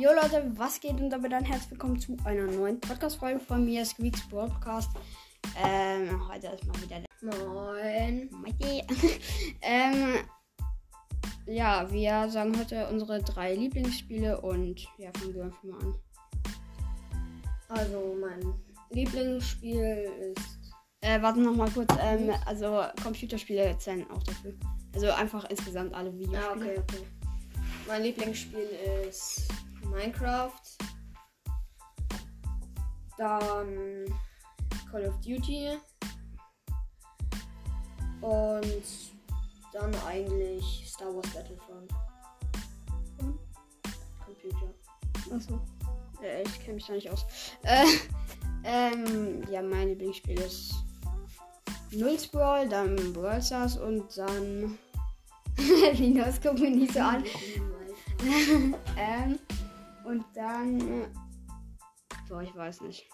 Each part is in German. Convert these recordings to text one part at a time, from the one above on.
Jo Leute, was geht und damit dann herzlich willkommen zu einer neuen Podcast-Folge von mir, Squeaks Broadcast. Ähm, heute ist mal wieder der Moin. Ähm, ja, wir sagen heute unsere drei Lieblingsspiele und ja, fangen wir einfach mal an. Also mein Lieblingsspiel ist. Äh, warte noch mal kurz, ähm, also Computerspiele zählen auch dafür. Also einfach insgesamt alle Videospiele. Ja, okay, okay. Mein Lieblingsspiel ist Minecraft. Dann Call of Duty. Und dann eigentlich Star Wars Battlefront. Und? Computer. Achso. Äh, ich kenne mich da nicht aus. Äh, ähm, ja, mein Lieblingsspiel ist Null Sprawl, dann Brawl Stars und dann. Linus, guck mich nicht so an. ähm, und dann. äh, Boah, ich weiß nicht.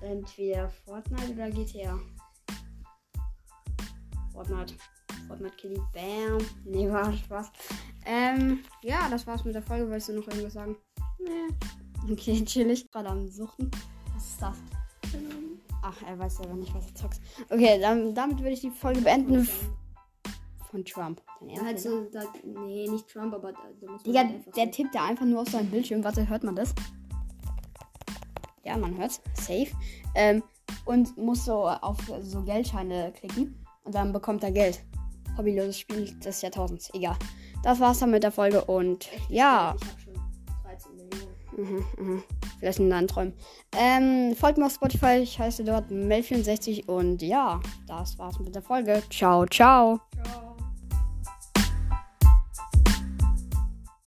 Entweder Fortnite oder GTA. Fortnite. Fortnite Kitty. Bam. Nee, war Spaß. Ähm, ja, das war's mit der Folge. Wolltest du noch irgendwas sagen? Nee. Okay, chillig. Gerade am Suchten. Was ist das? Ach, er weiß selber nicht, was er zockt. Okay, dann, damit würde ich die Folge beenden. Von Trump. Ernst, halt da, nee, nicht Trump, aber da, da muss man Digga, halt einfach der tippt da einfach nur auf seinen Bildschirm. Warte, hört man das? Ja, man hört's. Safe. Ähm, und muss so auf so Geldscheine klicken. Und dann bekommt er Geld. Hobbyloses Spiel des Jahrtausends. Egal. Das war's dann mit der Folge. Und Echt ja. Ich hab schon 13 Millionen. Mhm, mhm. Vielleicht in deinen Träumen. Ähm, folgt mir auf Spotify. Ich heiße dort Mel64. Und ja, das war's mit der Folge. Ciao, ciao.